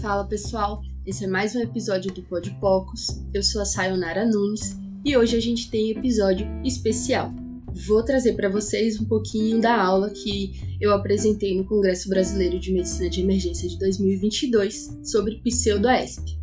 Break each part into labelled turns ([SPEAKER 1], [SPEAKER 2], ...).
[SPEAKER 1] Fala pessoal, esse é mais um episódio do Pod Pocos. Eu sou a Sayonara Nunes e hoje a gente tem episódio especial. Vou trazer para vocês um pouquinho da aula que eu apresentei no Congresso Brasileiro de Medicina de Emergência de 2022 sobre pseudo-AESP.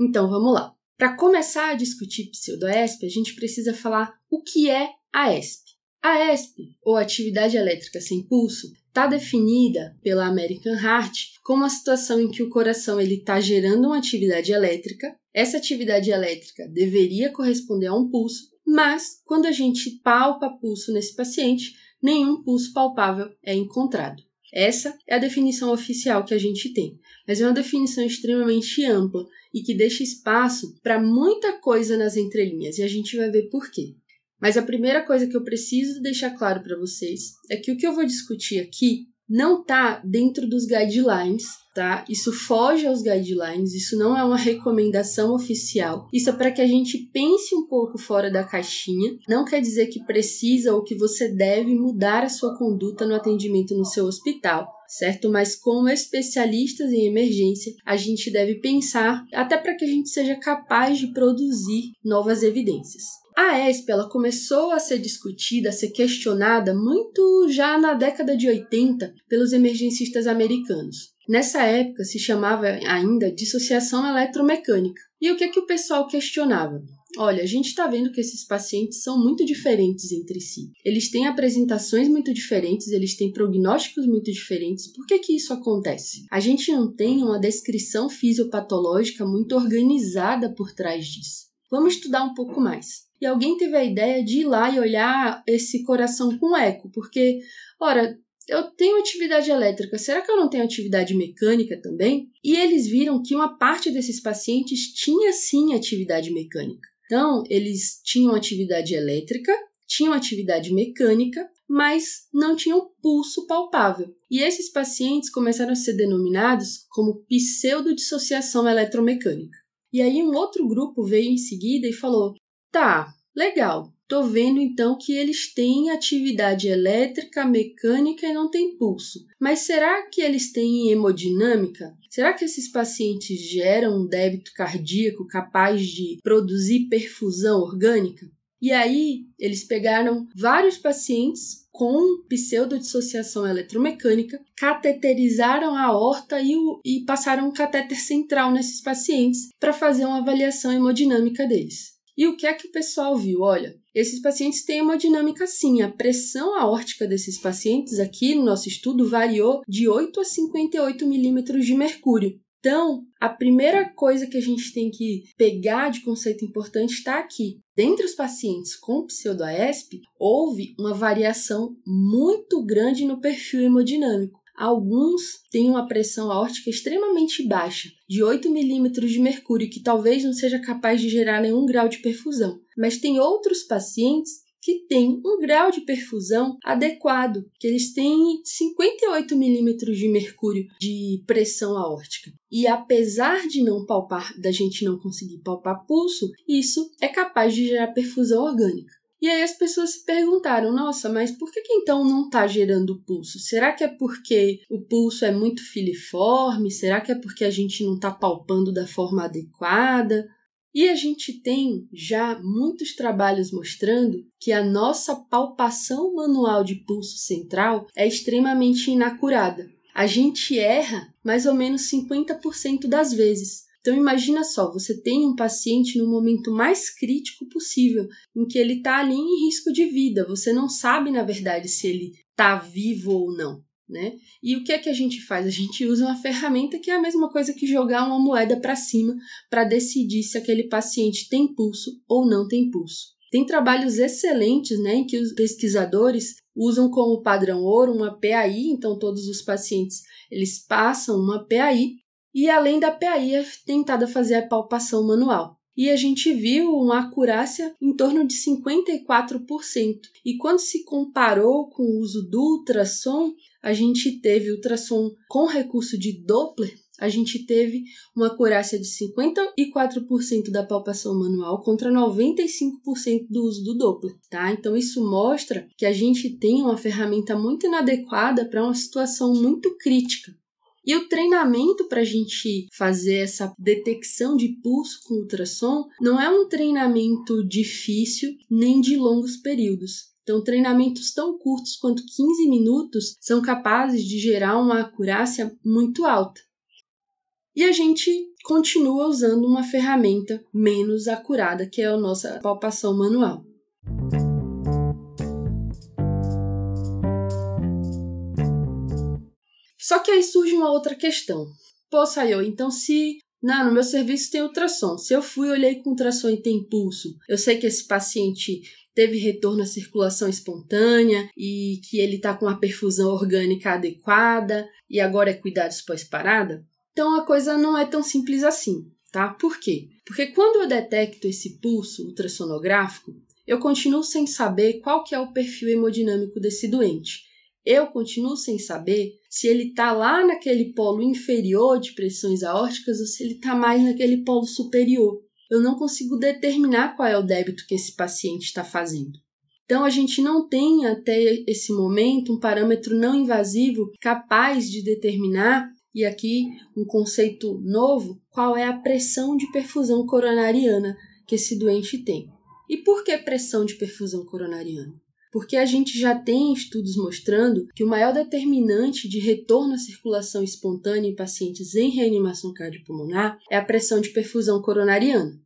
[SPEAKER 1] Então vamos lá. Para começar a discutir pseudo-AESP, a gente precisa falar o que é a ESP. A ESP, ou atividade elétrica sem pulso, está definida pela American Heart como a situação em que o coração ele está gerando uma atividade elétrica. Essa atividade elétrica deveria corresponder a um pulso, mas quando a gente palpa pulso nesse paciente, nenhum pulso palpável é encontrado. Essa é a definição oficial que a gente tem, mas é uma definição extremamente ampla e que deixa espaço para muita coisa nas entrelinhas, e a gente vai ver por quê. Mas a primeira coisa que eu preciso deixar claro para vocês é que o que eu vou discutir aqui não está dentro dos guidelines, tá? Isso foge aos guidelines, isso não é uma recomendação oficial. Isso é para que a gente pense um pouco fora da caixinha. Não quer dizer que precisa ou que você deve mudar a sua conduta no atendimento no seu hospital, certo? Mas como especialistas em emergência, a gente deve pensar até para que a gente seja capaz de produzir novas evidências. A ESP ela começou a ser discutida, a ser questionada muito já na década de 80 pelos emergencistas americanos. Nessa época se chamava ainda dissociação eletromecânica. E o que, é que o pessoal questionava? Olha, a gente está vendo que esses pacientes são muito diferentes entre si. Eles têm apresentações muito diferentes, eles têm prognósticos muito diferentes. Por que, que isso acontece? A gente não tem uma descrição fisiopatológica muito organizada por trás disso. Vamos estudar um pouco mais e alguém teve a ideia de ir lá e olhar esse coração com eco, porque, ora, eu tenho atividade elétrica, será que eu não tenho atividade mecânica também? E eles viram que uma parte desses pacientes tinha sim atividade mecânica. Então, eles tinham atividade elétrica, tinham atividade mecânica, mas não tinham pulso palpável. E esses pacientes começaram a ser denominados como pseudodissociação eletromecânica. E aí um outro grupo veio em seguida e falou: Tá, legal. Tô vendo então que eles têm atividade elétrica, mecânica e não têm pulso. Mas será que eles têm hemodinâmica? Será que esses pacientes geram um débito cardíaco capaz de produzir perfusão orgânica? E aí, eles pegaram vários pacientes com pseudodissociação eletromecânica, cateterizaram a aorta e, o, e passaram um catéter central nesses pacientes para fazer uma avaliação hemodinâmica deles. E o que é que o pessoal viu? Olha, esses pacientes têm uma dinâmica sim. A pressão aórtica desses pacientes aqui no nosso estudo variou de 8 a 58 milímetros de mercúrio. Então, a primeira coisa que a gente tem que pegar de conceito importante está aqui. Dentre os pacientes com pseudoAESP, houve uma variação muito grande no perfil hemodinâmico. Alguns têm uma pressão aórtica extremamente baixa, de 8 milímetros de mercúrio, que talvez não seja capaz de gerar nenhum grau de perfusão. Mas tem outros pacientes que têm um grau de perfusão adequado, que eles têm 58 milímetros de mercúrio de pressão aórtica. E apesar de não palpar, da gente não conseguir palpar pulso, isso é capaz de gerar perfusão orgânica. E aí as pessoas se perguntaram: nossa, mas por que, que então não está gerando pulso? Será que é porque o pulso é muito filiforme? Será que é porque a gente não está palpando da forma adequada? E a gente tem já muitos trabalhos mostrando que a nossa palpação manual de pulso central é extremamente inacurada. A gente erra mais ou menos 50% das vezes. Então imagina só, você tem um paciente no momento mais crítico possível, em que ele está ali em risco de vida. Você não sabe, na verdade, se ele está vivo ou não. Né? E o que é que a gente faz? A gente usa uma ferramenta que é a mesma coisa que jogar uma moeda para cima para decidir se aquele paciente tem pulso ou não tem pulso. Tem trabalhos excelentes né, em que os pesquisadores usam como padrão ouro uma PAI, então todos os pacientes eles passam uma PAI e além da PAI é tentada fazer a palpação manual. E a gente viu uma acurácia em torno de 54%. E quando se comparou com o uso do ultrassom, a gente teve ultrassom com recurso de Doppler, a gente teve uma acurácia de 54% da palpação manual contra 95% do uso do Doppler, tá? Então isso mostra que a gente tem uma ferramenta muito inadequada para uma situação muito crítica. E o treinamento para a gente fazer essa detecção de pulso com ultrassom não é um treinamento difícil nem de longos períodos. Então, treinamentos tão curtos quanto 15 minutos são capazes de gerar uma acurácia muito alta. E a gente continua usando uma ferramenta menos acurada, que é a nossa palpação manual. Só que aí surge uma outra questão. Pô, Sayo, então se não, no meu serviço tem ultrassom. Se eu fui, olhei com ultrassom e tem pulso, eu sei que esse paciente teve retorno à circulação espontânea e que ele está com a perfusão orgânica adequada e agora é cuidados pós-parada? Então a coisa não é tão simples assim, tá? Por quê? Porque quando eu detecto esse pulso ultrassonográfico, eu continuo sem saber qual que é o perfil hemodinâmico desse doente. Eu continuo sem saber se ele está lá naquele polo inferior de pressões aórticas ou se ele está mais naquele polo superior eu não consigo determinar qual é o débito que esse paciente está fazendo. Então, a gente não tem até esse momento um parâmetro não invasivo capaz de determinar, e aqui um conceito novo, qual é a pressão de perfusão coronariana que esse doente tem. E por que pressão de perfusão coronariana? Porque a gente já tem estudos mostrando que o maior determinante de retorno à circulação espontânea em pacientes em reanimação cardiopulmonar é a pressão de perfusão coronariana.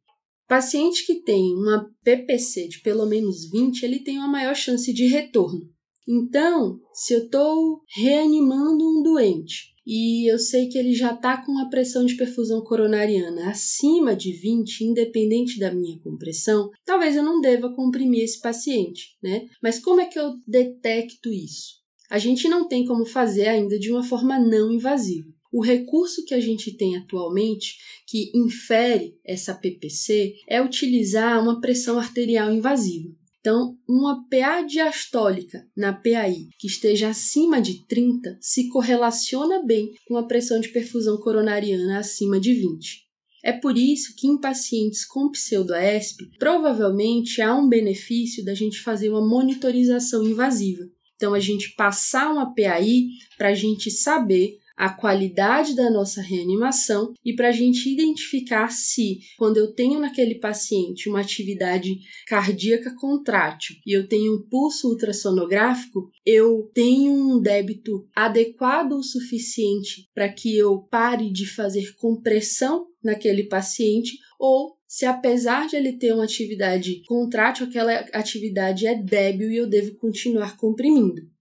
[SPEAKER 1] Paciente que tem uma PPC de pelo menos 20, ele tem uma maior chance de retorno. Então, se eu estou reanimando um doente e eu sei que ele já está com a pressão de perfusão coronariana acima de 20, independente da minha compressão, talvez eu não deva comprimir esse paciente, né? Mas como é que eu detecto isso? A gente não tem como fazer ainda de uma forma não invasiva. O recurso que a gente tem atualmente, que infere essa PPC, é utilizar uma pressão arterial invasiva. Então, uma PA diastólica na PAI que esteja acima de 30 se correlaciona bem com a pressão de perfusão coronariana acima de 20. É por isso que em pacientes com pseudoesp, provavelmente há um benefício da gente fazer uma monitorização invasiva. Então, a gente passar uma PAI para a gente saber a qualidade da nossa reanimação e para a gente identificar se, quando eu tenho naquele paciente uma atividade cardíaca contrátil e eu tenho um pulso ultrassonográfico, eu tenho um débito adequado o suficiente para que eu pare de fazer compressão naquele paciente ou se apesar de ele ter uma atividade contrátil, aquela atividade é débil e eu devo continuar comprimindo.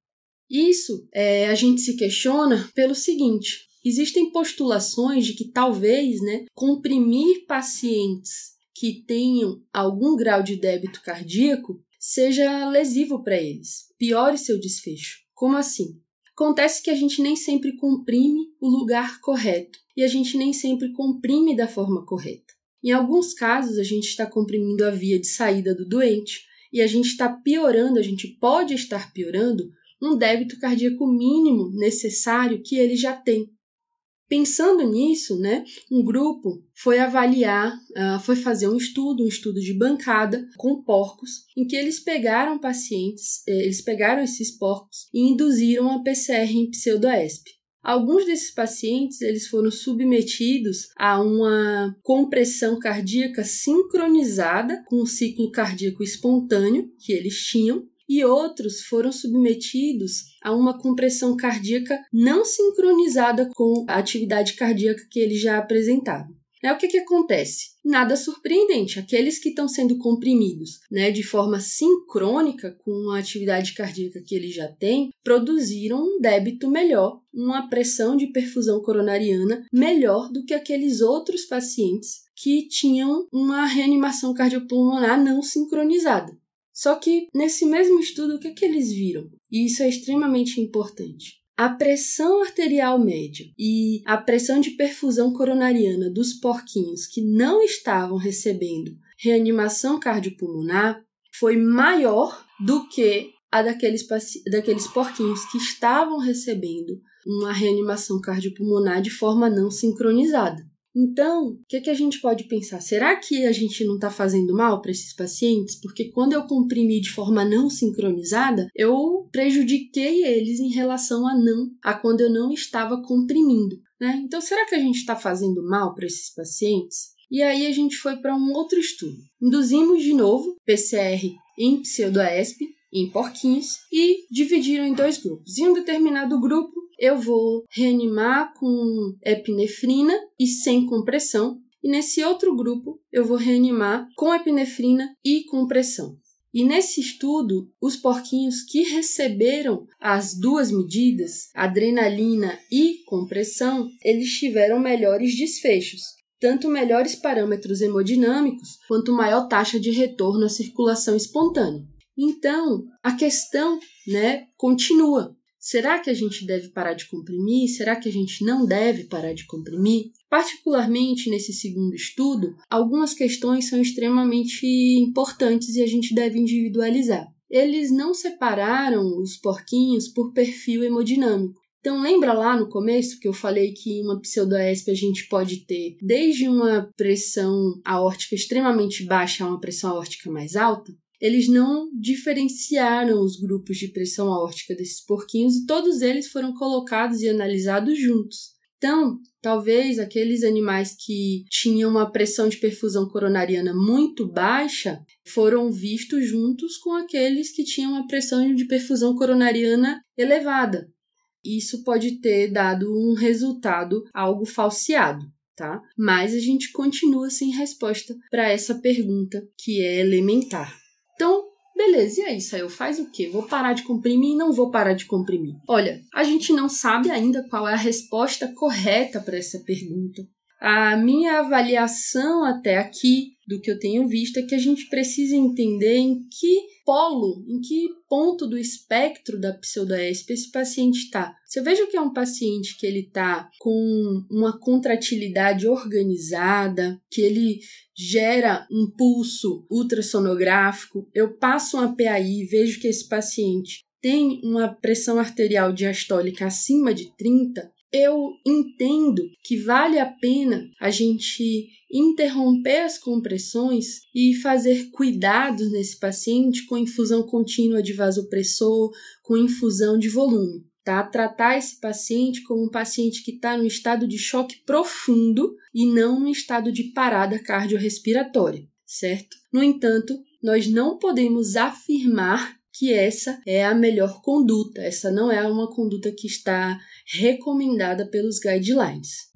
[SPEAKER 1] Isso é, a gente se questiona pelo seguinte: existem postulações de que talvez né, comprimir pacientes que tenham algum grau de débito cardíaco seja lesivo para eles, piore seu desfecho. Como assim? Acontece que a gente nem sempre comprime o lugar correto e a gente nem sempre comprime da forma correta. Em alguns casos, a gente está comprimindo a via de saída do doente e a gente está piorando, a gente pode estar piorando um débito cardíaco mínimo necessário que ele já tem. Pensando nisso, né, um grupo foi avaliar, uh, foi fazer um estudo, um estudo de bancada com porcos, em que eles pegaram pacientes, eh, eles pegaram esses porcos e induziram a PCR em pseudoesp. Alguns desses pacientes eles foram submetidos a uma compressão cardíaca sincronizada com o ciclo cardíaco espontâneo que eles tinham e outros foram submetidos a uma compressão cardíaca não sincronizada com a atividade cardíaca que ele já apresentava. É o que, que acontece? Nada surpreendente. Aqueles que estão sendo comprimidos né, de forma sincrônica com a atividade cardíaca que ele já tem, produziram um débito melhor, uma pressão de perfusão coronariana melhor do que aqueles outros pacientes que tinham uma reanimação cardiopulmonar não sincronizada. Só que nesse mesmo estudo, o que, é que eles viram? E isso é extremamente importante. A pressão arterial média e a pressão de perfusão coronariana dos porquinhos que não estavam recebendo reanimação cardiopulmonar foi maior do que a daqueles, daqueles porquinhos que estavam recebendo uma reanimação cardiopulmonar de forma não sincronizada. Então, o que, que a gente pode pensar? Será que a gente não está fazendo mal para esses pacientes? Porque quando eu comprimi de forma não sincronizada, eu prejudiquei eles em relação a não, a quando eu não estava comprimindo. Né? Então, será que a gente está fazendo mal para esses pacientes? E aí a gente foi para um outro estudo. Induzimos de novo PCR em pseudoesp em porquinhos e dividiram em dois grupos. Em um determinado grupo, eu vou reanimar com epinefrina e sem compressão, e nesse outro grupo eu vou reanimar com epinefrina e compressão. E nesse estudo, os porquinhos que receberam as duas medidas, adrenalina e compressão, eles tiveram melhores desfechos, tanto melhores parâmetros hemodinâmicos quanto maior taxa de retorno à circulação espontânea. Então, a questão, né, continua. Será que a gente deve parar de comprimir? Será que a gente não deve parar de comprimir? Particularmente nesse segundo estudo, algumas questões são extremamente importantes e a gente deve individualizar. Eles não separaram os porquinhos por perfil hemodinâmico. Então, lembra lá no começo que eu falei que uma pseudoesp a gente pode ter desde uma pressão aórtica extremamente baixa a uma pressão aórtica mais alta? Eles não diferenciaram os grupos de pressão aórtica desses porquinhos e todos eles foram colocados e analisados juntos. Então, talvez aqueles animais que tinham uma pressão de perfusão coronariana muito baixa foram vistos juntos com aqueles que tinham uma pressão de perfusão coronariana elevada. Isso pode ter dado um resultado algo falseado, tá? Mas a gente continua sem resposta para essa pergunta que é elementar. Beleza, e aí, Sael, faz o quê? Vou parar de comprimir e não vou parar de comprimir? Olha, a gente não sabe ainda qual é a resposta correta para essa pergunta. A minha avaliação até aqui do que eu tenho visto é que a gente precisa entender em que polo, em que ponto do espectro da pseudoesp esse paciente está. Se eu vejo que é um paciente que ele está com uma contratilidade organizada, que ele gera um pulso ultrassonográfico, eu passo uma PAI, vejo que esse paciente tem uma pressão arterial diastólica acima de 30, eu entendo que vale a pena a gente interromper as compressões e fazer cuidados nesse paciente com infusão contínua de vasopressor, com infusão de volume. Tá? Tratar esse paciente como um paciente que está no estado de choque profundo e não no estado de parada cardiorrespiratória, certo? No entanto, nós não podemos afirmar que essa é a melhor conduta. Essa não é uma conduta que está recomendada pelos guidelines.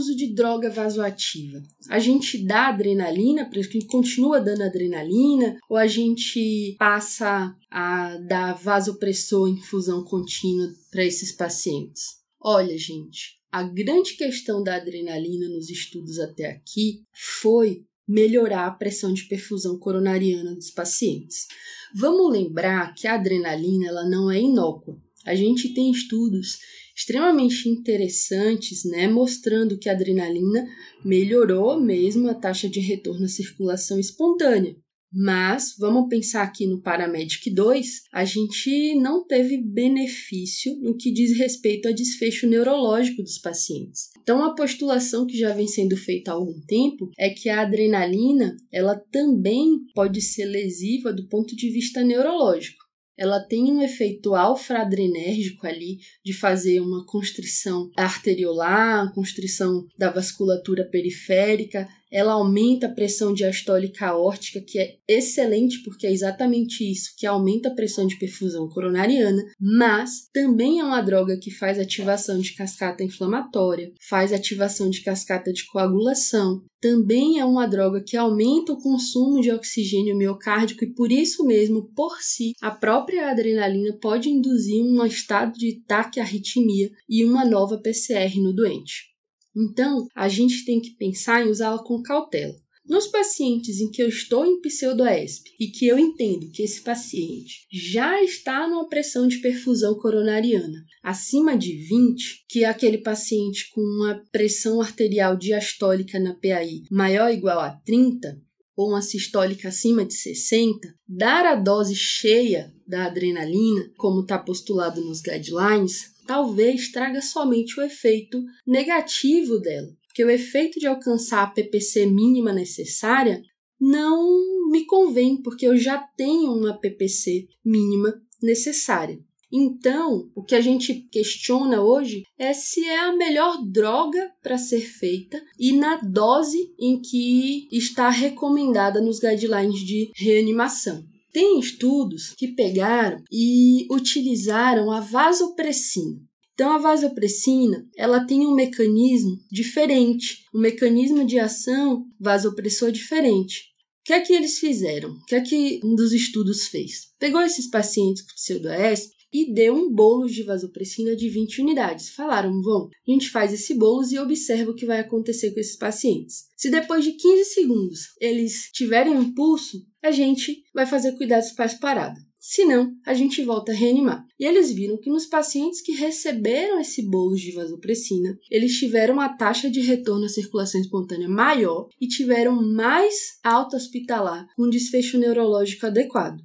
[SPEAKER 1] Uso de droga vasoativa? A gente dá adrenalina, para que continua dando adrenalina, ou a gente passa a dar vasopressor infusão contínua para esses pacientes? Olha, gente, a grande questão da adrenalina nos estudos até aqui foi melhorar a pressão de perfusão coronariana dos pacientes. Vamos lembrar que a adrenalina ela não é inócua. A gente tem estudos extremamente interessantes, né, mostrando que a adrenalina melhorou mesmo a taxa de retorno à circulação espontânea. Mas vamos pensar aqui no Paramedic 2, a gente não teve benefício no que diz respeito a desfecho neurológico dos pacientes. Então a postulação que já vem sendo feita há algum tempo é que a adrenalina, ela também pode ser lesiva do ponto de vista neurológico ela tem um efeito alfa-adrenérgico ali de fazer uma constrição arteriolar, constrição da vasculatura periférica, ela aumenta a pressão diastólica aórtica, que é excelente porque é exatamente isso que aumenta a pressão de perfusão coronariana, mas também é uma droga que faz ativação de cascata inflamatória, faz ativação de cascata de coagulação, também é uma droga que aumenta o consumo de oxigênio miocárdico e por isso mesmo, por si, a própria adrenalina pode induzir um estado de taquiarritmia e uma nova PCR no doente. Então, a gente tem que pensar em usá-la com cautela. Nos pacientes em que eu estou em pseudoesp e que eu entendo que esse paciente já está numa pressão de perfusão coronariana acima de 20, que é aquele paciente com uma pressão arterial diastólica na PAI maior ou igual a 30, ou uma sistólica acima de 60, dar a dose cheia da adrenalina, como está postulado nos guidelines, talvez traga somente o efeito negativo dela, porque o efeito de alcançar a PPC mínima necessária não me convém, porque eu já tenho uma PPC mínima necessária. Então, o que a gente questiona hoje é se é a melhor droga para ser feita e na dose em que está recomendada nos guidelines de reanimação. Tem estudos que pegaram e utilizaram a vasopressina. Então a vasopressina, ela tem um mecanismo diferente, um mecanismo de ação vasopressor diferente. O que é que eles fizeram? O que é que um dos estudos fez? Pegou esses pacientes com pseudoeste e deu um bolo de vasopressina de 20 unidades. Falaram, vão, a gente faz esse bolo e observa o que vai acontecer com esses pacientes. Se depois de 15 segundos eles tiverem um pulso, a gente vai fazer cuidados pós-parada. Se não, a gente volta a reanimar. E eles viram que nos pacientes que receberam esse bolo de vasopressina, eles tiveram uma taxa de retorno à circulação espontânea maior e tiveram mais alta hospitalar com desfecho neurológico adequado.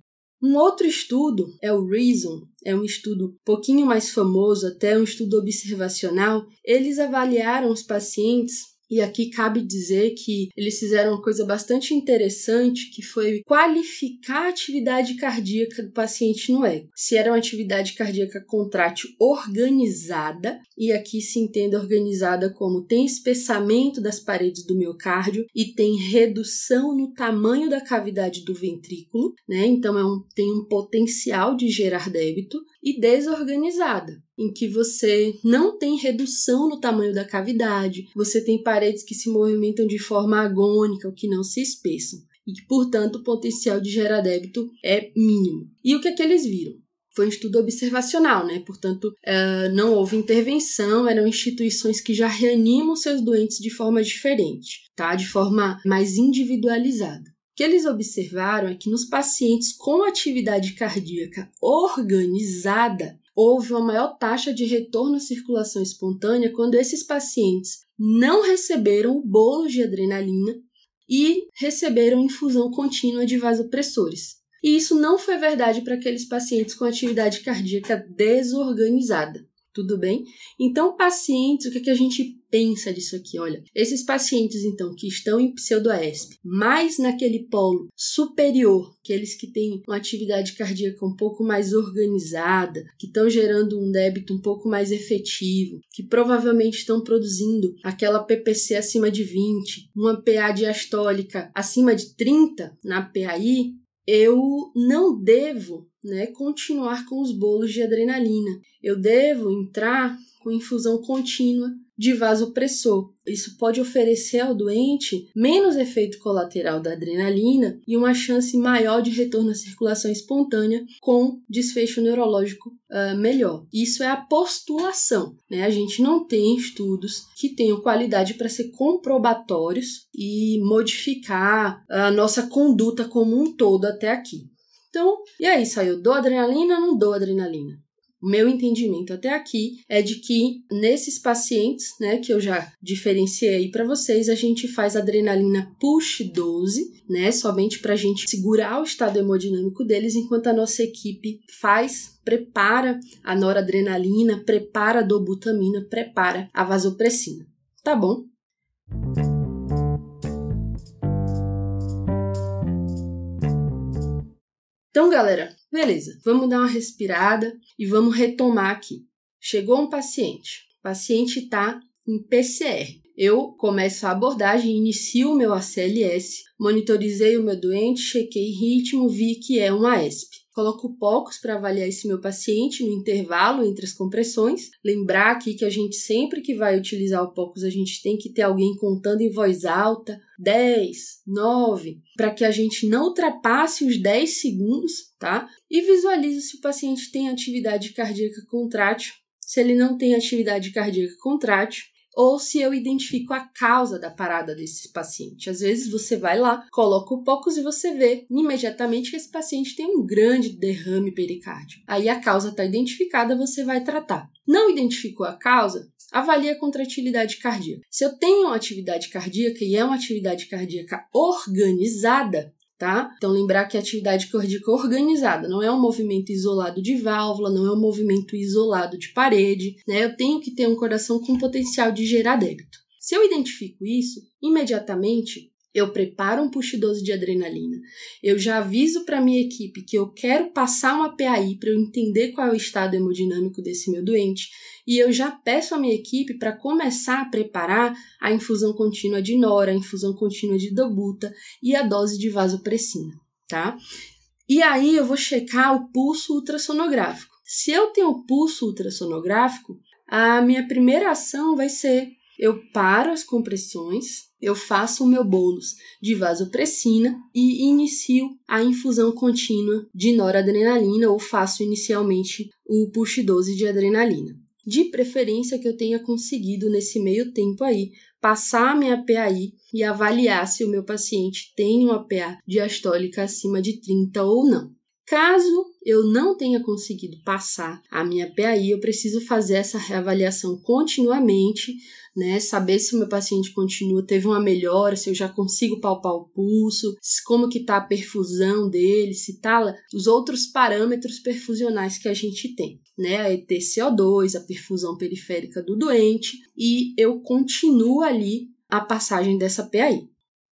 [SPEAKER 1] Um outro estudo é o Reason, é um estudo um pouquinho mais famoso, até um estudo observacional. Eles avaliaram os pacientes e aqui cabe dizer que eles fizeram uma coisa bastante interessante, que foi qualificar a atividade cardíaca do paciente no eco. Se era uma atividade cardíaca contrátil organizada, e aqui se entende organizada como tem espessamento das paredes do miocárdio e tem redução no tamanho da cavidade do ventrículo, né? Então é um, tem um potencial de gerar débito e desorganizada em que você não tem redução no tamanho da cavidade, você tem paredes que se movimentam de forma agônica, o que não se espessam, e que, portanto, o potencial de gerar débito é mínimo. E o que é que eles viram? Foi um estudo observacional, né? Portanto, uh, não houve intervenção, eram instituições que já reanimam seus doentes de forma diferente, tá? De forma mais individualizada. Que eles observaram é que nos pacientes com atividade cardíaca organizada, houve uma maior taxa de retorno à circulação espontânea quando esses pacientes não receberam o bolo de adrenalina e receberam infusão contínua de vasopressores. E isso não foi verdade para aqueles pacientes com atividade cardíaca desorganizada tudo bem? Então, pacientes, o que, que a gente pensa disso aqui? Olha, esses pacientes, então, que estão em pseudoesp, mais naquele polo superior, aqueles que têm uma atividade cardíaca um pouco mais organizada, que estão gerando um débito um pouco mais efetivo, que provavelmente estão produzindo aquela PPC acima de 20, uma PA diastólica acima de 30 na PAI, eu não devo né, continuar com os bolos de adrenalina. Eu devo entrar com infusão contínua de vasopressor. Isso pode oferecer ao doente menos efeito colateral da adrenalina e uma chance maior de retorno à circulação espontânea com desfecho neurológico uh, melhor. Isso é a postulação. Né? A gente não tem estudos que tenham qualidade para ser comprobatórios e modificar a nossa conduta como um todo até aqui. Então, e aí, saiu? Dou adrenalina ou não dou adrenalina? O meu entendimento até aqui é de que nesses pacientes, né, que eu já diferenciei aí para vocês, a gente faz adrenalina push 12, né, somente para a gente segurar o estado hemodinâmico deles, enquanto a nossa equipe faz, prepara a noradrenalina, prepara a dobutamina, prepara a vasopressina. Tá bom? Então, galera, beleza, vamos dar uma respirada e vamos retomar aqui. Chegou um paciente, o paciente está em PCR. Eu começo a abordagem, inicio o meu ACLS, monitorizei o meu doente, chequei ritmo, vi que é um AESP. Coloco poucos para avaliar esse meu paciente no intervalo entre as compressões. Lembrar aqui que a gente sempre que vai utilizar o POCUS, a gente tem que ter alguém contando em voz alta, 10, 9, para que a gente não ultrapasse os 10 segundos, tá? E visualize se o paciente tem atividade cardíaca contrátil. Se ele não tem atividade cardíaca contrátil, ou se eu identifico a causa da parada desse paciente. Às vezes você vai lá, coloca o POCUS e você vê imediatamente que esse paciente tem um grande derrame pericárdio. Aí a causa está identificada, você vai tratar. Não identificou a causa? Avalie a contratilidade cardíaca. Se eu tenho uma atividade cardíaca e é uma atividade cardíaca organizada, tá? Então lembrar que a atividade cardíaca organizada não é um movimento isolado de válvula, não é um movimento isolado de parede, né? Eu tenho que ter um coração com potencial de gerar débito. Se eu identifico isso, imediatamente eu preparo um push 12 de adrenalina. Eu já aviso para minha equipe que eu quero passar uma PAI para eu entender qual é o estado hemodinâmico desse meu doente e eu já peço à minha equipe para começar a preparar a infusão contínua de nora, a infusão contínua de dobuta e a dose de vasopressina, tá? E aí eu vou checar o pulso ultrassonográfico. Se eu tenho pulso ultrassonográfico, a minha primeira ação vai ser eu paro as compressões, eu faço o meu bônus de vasopressina e inicio a infusão contínua de noradrenalina ou faço inicialmente o push 12 de adrenalina. De preferência que eu tenha conseguido nesse meio tempo aí passar a minha PAI e avaliar se o meu paciente tem uma PA diastólica acima de 30 ou não. Caso eu não tenha conseguido passar a minha PAI, eu preciso fazer essa reavaliação continuamente, né? Saber se o meu paciente continua, teve uma melhora, se eu já consigo palpar o pulso, como que tá a perfusão dele, se tá os outros parâmetros perfusionais que a gente tem, né? A ETCO2, a perfusão periférica do doente, e eu continuo ali a passagem dessa PAI.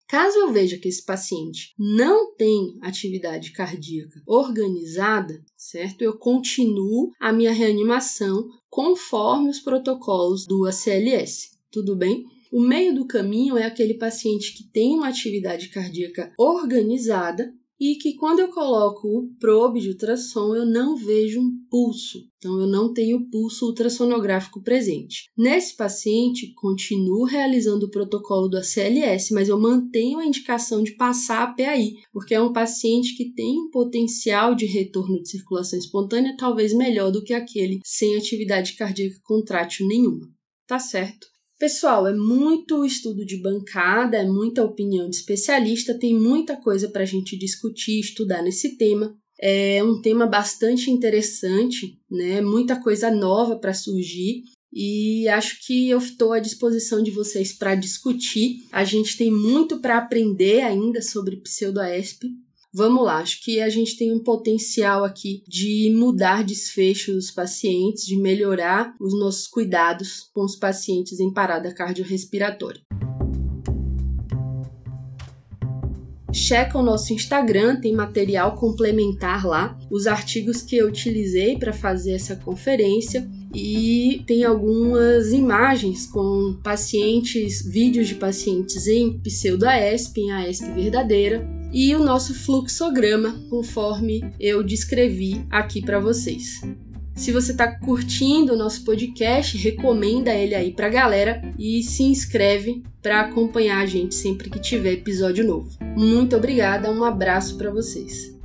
[SPEAKER 1] Caso eu veja que esse paciente não tem atividade cardíaca organizada, certo? Eu continuo a minha reanimação conforme os protocolos do ACLS. Tudo bem? O meio do caminho é aquele paciente que tem uma atividade cardíaca organizada, e que quando eu coloco o probe de ultrassom eu não vejo um pulso, então eu não tenho pulso ultrassonográfico presente. Nesse paciente, continuo realizando o protocolo do ACLS, mas eu mantenho a indicação de passar a PAI, porque é um paciente que tem um potencial de retorno de circulação espontânea talvez melhor do que aquele sem atividade cardíaca contrátil nenhuma. Tá certo? Pessoal, é muito estudo de bancada, é muita opinião de especialista, tem muita coisa para a gente discutir, estudar nesse tema. É um tema bastante interessante, né? Muita coisa nova para surgir e acho que eu estou à disposição de vocês para discutir. A gente tem muito para aprender ainda sobre pseudoesp, Vamos lá, acho que a gente tem um potencial aqui de mudar desfecho dos pacientes, de melhorar os nossos cuidados com os pacientes em parada cardiorrespiratória. checa o nosso Instagram, tem material complementar lá, os artigos que eu utilizei para fazer essa conferência e tem algumas imagens com pacientes, vídeos de pacientes em pseudo-AESP, em AESP verdadeira, e o nosso fluxograma, conforme eu descrevi aqui para vocês. Se você está curtindo o nosso podcast, recomenda ele aí para a galera e se inscreve para acompanhar a gente sempre que tiver episódio novo. Muito obrigada, um abraço para vocês.